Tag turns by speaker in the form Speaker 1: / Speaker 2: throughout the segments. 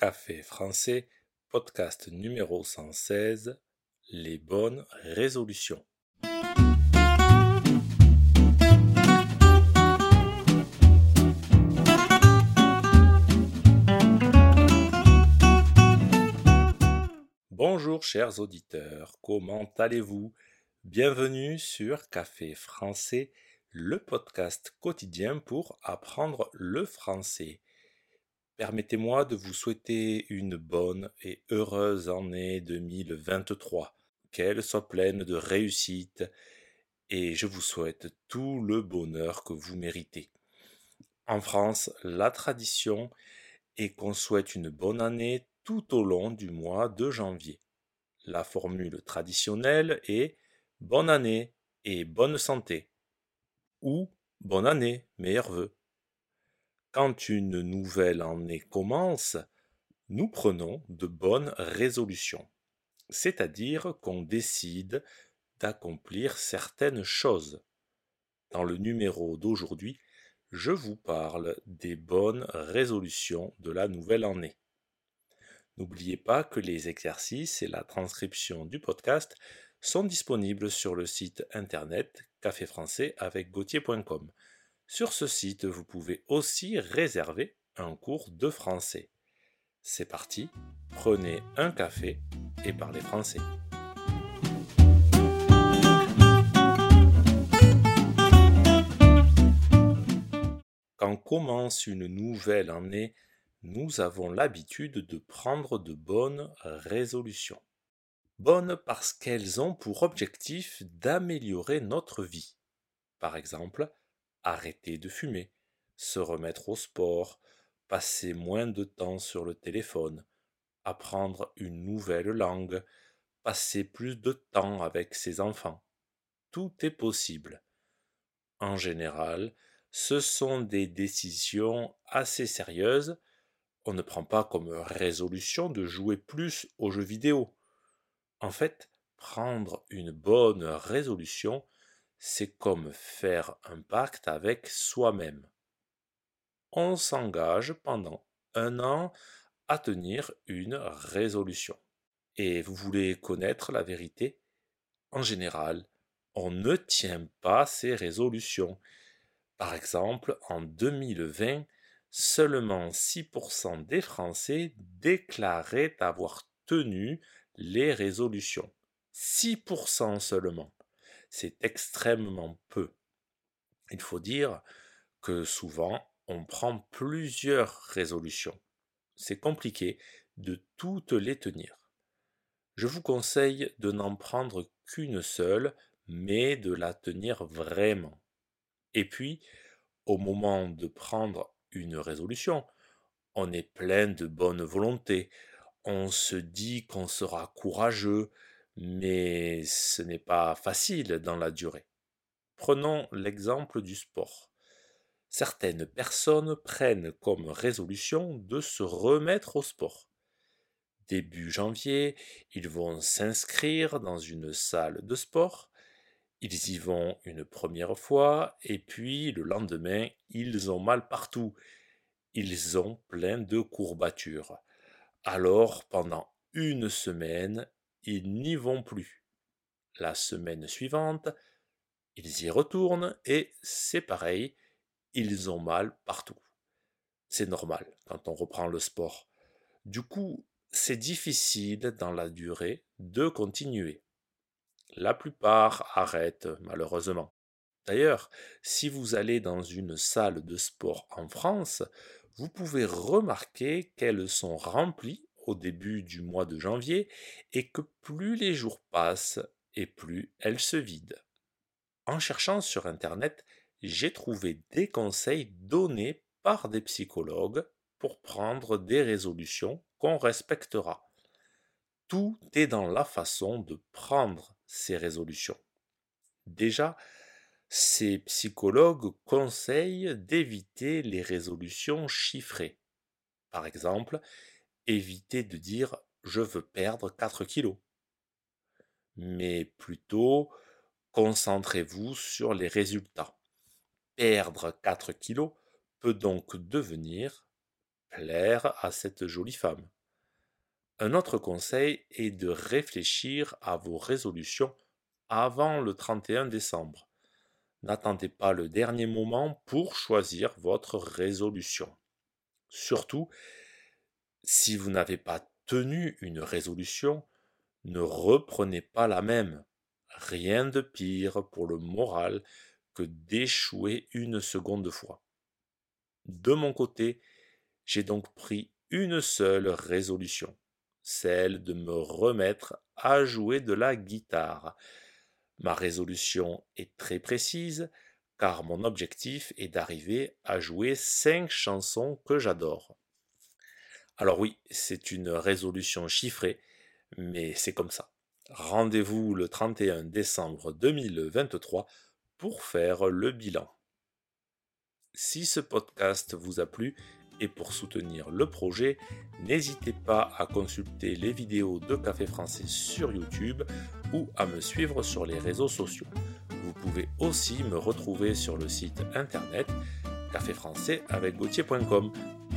Speaker 1: Café français, podcast numéro 116, les bonnes résolutions. Bonjour chers auditeurs, comment allez-vous? Bienvenue sur Café français, le podcast quotidien pour apprendre le français. Permettez-moi de vous souhaiter une bonne et heureuse année 2023, qu'elle soit pleine de réussite, et je vous souhaite tout le bonheur que vous méritez. En France, la tradition est qu'on souhaite une bonne année tout au long du mois de janvier. La formule traditionnelle est Bonne année et bonne santé ou Bonne année, meilleurs vœux. Quand une nouvelle année commence, nous prenons de bonnes résolutions, c'est-à-dire qu'on décide d'accomplir certaines choses. Dans le numéro d'aujourd'hui, je vous parle des bonnes résolutions de la nouvelle année. N'oubliez pas que les exercices et la transcription du podcast sont disponibles sur le site internet caféfrançais avec sur ce site, vous pouvez aussi réserver un cours de français. C'est parti, prenez un café et parlez français. Quand commence une nouvelle année, nous avons l'habitude de prendre de bonnes résolutions. Bonnes parce qu'elles ont pour objectif d'améliorer notre vie. Par exemple, arrêter de fumer, se remettre au sport, passer moins de temps sur le téléphone, apprendre une nouvelle langue, passer plus de temps avec ses enfants. Tout est possible. En général, ce sont des décisions assez sérieuses. On ne prend pas comme résolution de jouer plus aux jeux vidéo. En fait, prendre une bonne résolution, c'est comme faire un pacte avec soi-même. On s'engage pendant un an à tenir une résolution. Et vous voulez connaître la vérité? En général, on ne tient pas ces résolutions. Par exemple, en 2020, seulement 6% des Français déclaraient avoir tenu les résolutions. 6% seulement c'est extrêmement peu. Il faut dire que souvent, on prend plusieurs résolutions. C'est compliqué de toutes les tenir. Je vous conseille de n'en prendre qu'une seule, mais de la tenir vraiment. Et puis, au moment de prendre une résolution, on est plein de bonne volonté, on se dit qu'on sera courageux, mais ce n'est pas facile dans la durée. Prenons l'exemple du sport. Certaines personnes prennent comme résolution de se remettre au sport. Début janvier, ils vont s'inscrire dans une salle de sport, ils y vont une première fois, et puis le lendemain, ils ont mal partout, ils ont plein de courbatures. Alors, pendant une semaine, n'y vont plus. La semaine suivante, ils y retournent et c'est pareil, ils ont mal partout. C'est normal quand on reprend le sport. Du coup, c'est difficile dans la durée de continuer. La plupart arrêtent malheureusement. D'ailleurs, si vous allez dans une salle de sport en France, vous pouvez remarquer qu'elles sont remplies début du mois de janvier et que plus les jours passent et plus elles se vident. En cherchant sur Internet, j'ai trouvé des conseils donnés par des psychologues pour prendre des résolutions qu'on respectera. Tout est dans la façon de prendre ces résolutions. Déjà, ces psychologues conseillent d'éviter les résolutions chiffrées. Par exemple, évitez de dire je veux perdre 4 kilos. Mais plutôt, concentrez-vous sur les résultats. Perdre 4 kilos peut donc devenir plaire à cette jolie femme. Un autre conseil est de réfléchir à vos résolutions avant le 31 décembre. N'attendez pas le dernier moment pour choisir votre résolution. Surtout, si vous n'avez pas tenu une résolution, ne reprenez pas la même. Rien de pire pour le moral que d'échouer une seconde fois. De mon côté, j'ai donc pris une seule résolution, celle de me remettre à jouer de la guitare. Ma résolution est très précise, car mon objectif est d'arriver à jouer cinq chansons que j'adore. Alors oui, c'est une résolution chiffrée, mais c'est comme ça. Rendez-vous le 31 décembre 2023 pour faire le bilan. Si ce podcast vous a plu et pour soutenir le projet, n'hésitez pas à consulter les vidéos de Café Français sur YouTube ou à me suivre sur les réseaux sociaux. Vous pouvez aussi me retrouver sur le site internet caféfrançais avec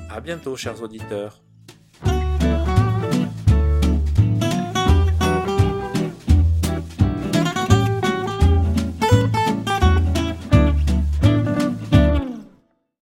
Speaker 1: A bientôt chers auditeurs.